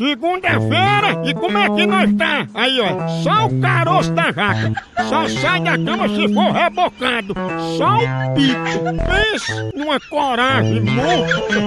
Segunda-feira, e como é que nós tá? Aí, ó, só o caroço da jaca. Só sai da cama se for rebocado. Só o pico. Pense numa coragem morta.